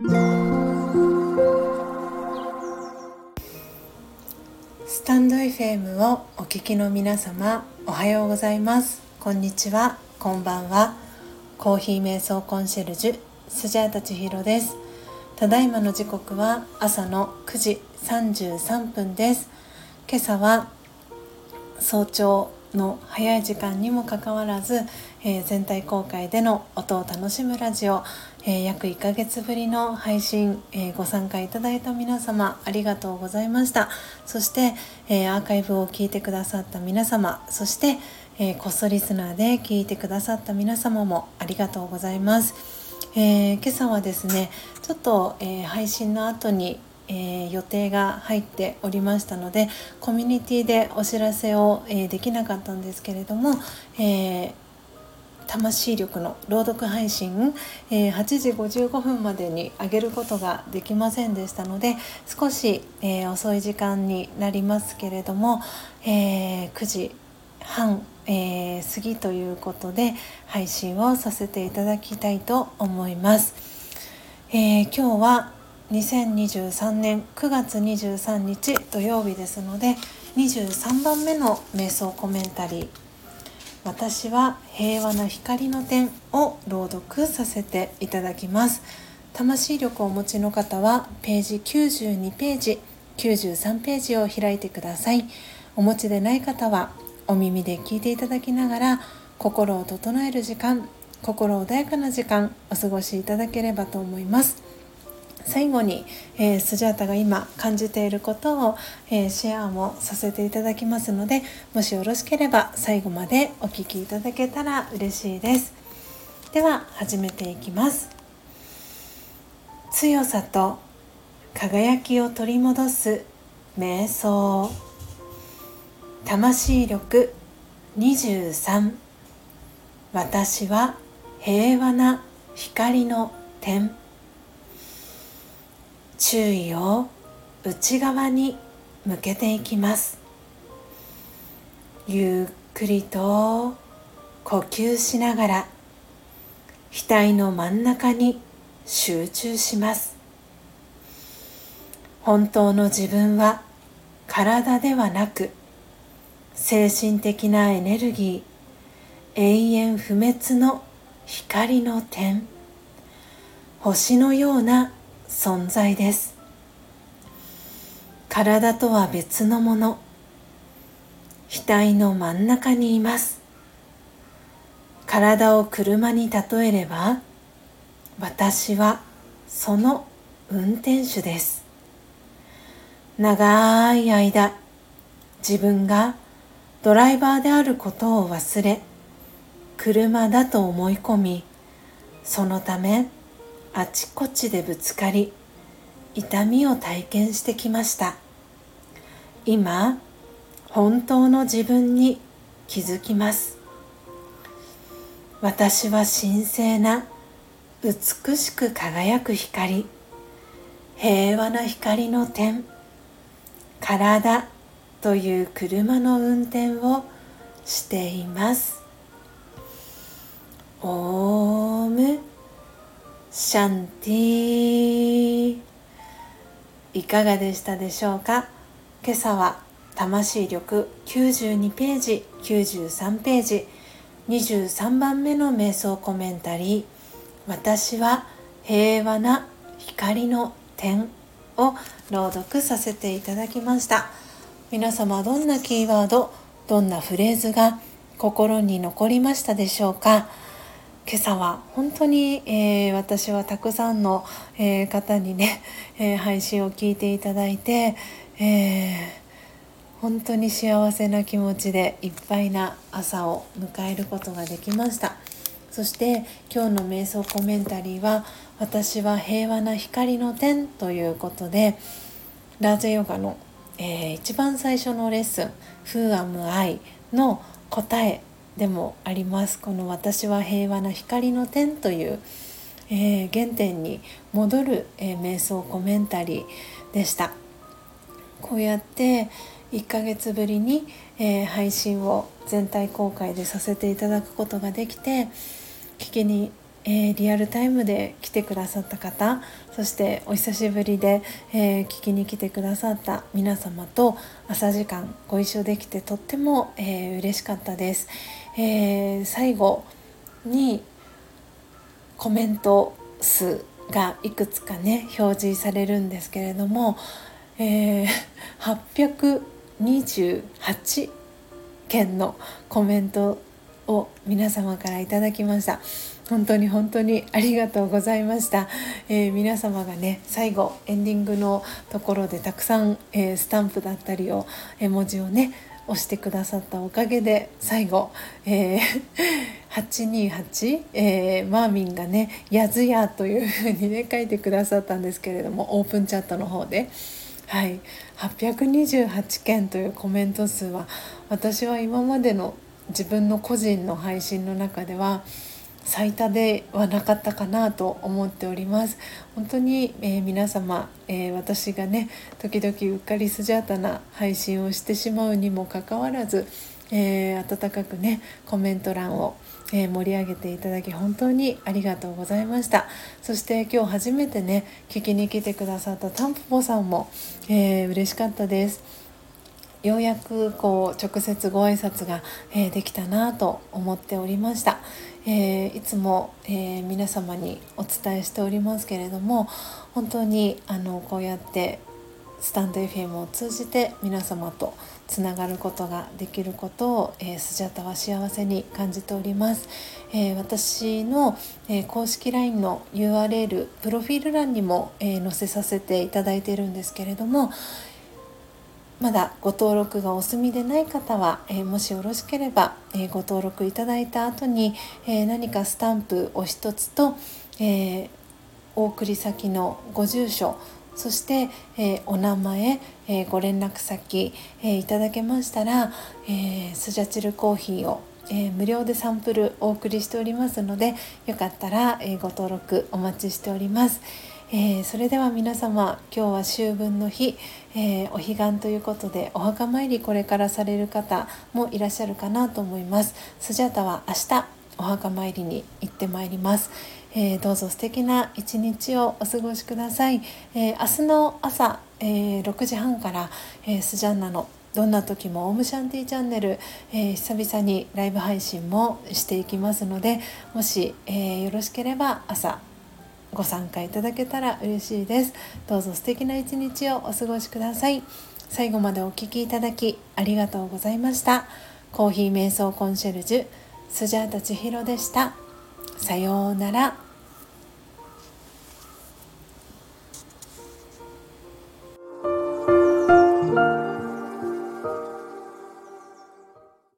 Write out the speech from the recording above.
スタンド FM をお聞きの皆様おはようございます。こんにちは。こんばんは。コーヒー瞑想コンシェルジュスジャータ千尋です。ただいまの時刻は朝の9時33分です。今朝は早朝の早い時間にもかかわらず、えー、全体公開での音を楽しむラジオ、えー、約1ヶ月ぶりの配信、えー、ご参加いただいた皆様ありがとうございました。そして、えアーカイブを聞いてくださった皆様そして、えこっそリスナーで聞いてくださった皆様もありがとうございます、え今朝はですねちょっと、え配信の後にえー、予定が入っておりましたのでコミュニティでお知らせを、えー、できなかったんですけれども、えー、魂力の朗読配信、え8時55分までに上げることができませんでしたので少し、え遅い時間になりますけれども、え9時半、え過ぎということで配信をさせていただきたいと思います。え今日は2023年9月23日土曜日ですので23番目の瞑想コメンタリー「私は平和な光の点」を朗読させていただきます。魂力をお持ちの方はページ92ページ93ページを開いてください。お持ちでない方はお耳で聞いていただきながら心を整える時間心穏やかな時間お過ごしいただければと思います。最後に、えー、スジャータが今感じていることを、えー、シェアもさせていただきますのでもしよろしければ最後までお聴きいただけたら嬉しいです。では始めていきます。強さと輝きを取り戻す瞑想。魂力23私は平和な光の点注意を内側に向けていきます。ゆっくりと呼吸しながら額の真ん中に集中します。本当の自分は体ではなく精神的なエネルギー永遠不滅の光の点星のような存在です。体とは別のもの。額の真ん中にいます。体を車に例えれば私はその運転手です。長い間自分がドライバーであることを忘れ車だと思い込みそのためあちこちでぶつかり痛みを体験してきました。今本当の自分に気づきます。私は神聖な美しく輝く光平和な光の点体という車の運転をしています。オームシャンティいかがでしたでしょうか？今朝は魂力92ページ93ページ23番目の瞑想コメンタリー「私は平和な光の点」を朗読させていただきました。皆様どんなキーワードどんなフレーズが心に残りましたでしょうか？今朝は本当に、えー、私はたくさんの、えー、方にね、えー、配信を聞いていただいて、え本当に幸せな気持ちでいっぱいな朝を迎えることができましたそして今日の瞑想コメンタリーは「私は平和な光の点」ということでラージェヨガの、え一番最初のレッスン「Who am I?」の答えでもあります。この「私は平和な光の点」という、えー、原点に戻る、えー、瞑想コメンタリーでした。こうやって1ヶ月ぶりに、えー、配信を全体公開でさせていただくことができて聞きに、えー、リアルタイムで来てくださった方そしてお久しぶりで、えー、聞きに来てくださった皆様と朝時間ご一緒できてとっても、えー、嬉しかったです、えー、最後にコメント数がいくつかね表示されるんですけれども、えー、828件のコメントを皆様からいただきました。本当に本当にありがとうございました、えー、皆様がね最後エンディングのところでたくさん、えー、スタンプだったりを絵文字をね押してくださったおかげで最後、えー、828、えー、マーミンがね「やずや」というふうにね書いてくださったんですけれどもオープンチャットの方で。はい、828件というコメント数は私は今までの自分の個人の配信の中では最多ではなかったかなと思っております。本当に、えー、皆様、えー、私がね時々うっかりスジャータな配信をしてしまうにもかかわらず、えー、温かくねコメント欄を、え盛り上げていただき本当にありがとうございました。そして今日初めてね聞きに来てくださったタンポポさんも、えー、嬉しかったです。ようやくこう直接ご挨拶が、えー、できたなと思っておりました、えー、いつも、えー、皆様にお伝えしておりますけれども本当にあのこうやってスタンド FM を通じて皆様とつながることができることを、えー、スジャタは幸せに感じております、えー、私の、えー、公式 LINE の URL プロフィール欄にも、え載せさせていただいているんですけれども、まだご登録がお済みでない方は、えー、もしよろしければ、えー、ご登録いただいた後に、えー、何かスタンプを一つと、えお送り先のご住所そして、えお名前、えご連絡先、えいただけましたら、えスジャチルコーヒーをえ、無料でサンプルお送りしておりますのでよかったら、え、ご登録お待ちしております。えー、それでは皆様今日は秋分の日、えー、お彼岸ということでお墓参りこれからされる方もいらっしゃるかなと思います。スジャタは明日お墓参りに行ってまいります、えー、どうぞ素敵な一日をお過ごしください、え明日の朝、え6時半から、えスジャンナのどんな時もオムシャンティチャンネル、えー、久々にライブ配信もしていきますのでもし、えー、よろしければ朝ご参加いただけたら嬉しいです。どうぞ素敵な一日をお過ごしください。最後までお聴きいただきありがとうございました。コーヒー瞑想コンシェルジュスジャータ千尋でした。さようなら。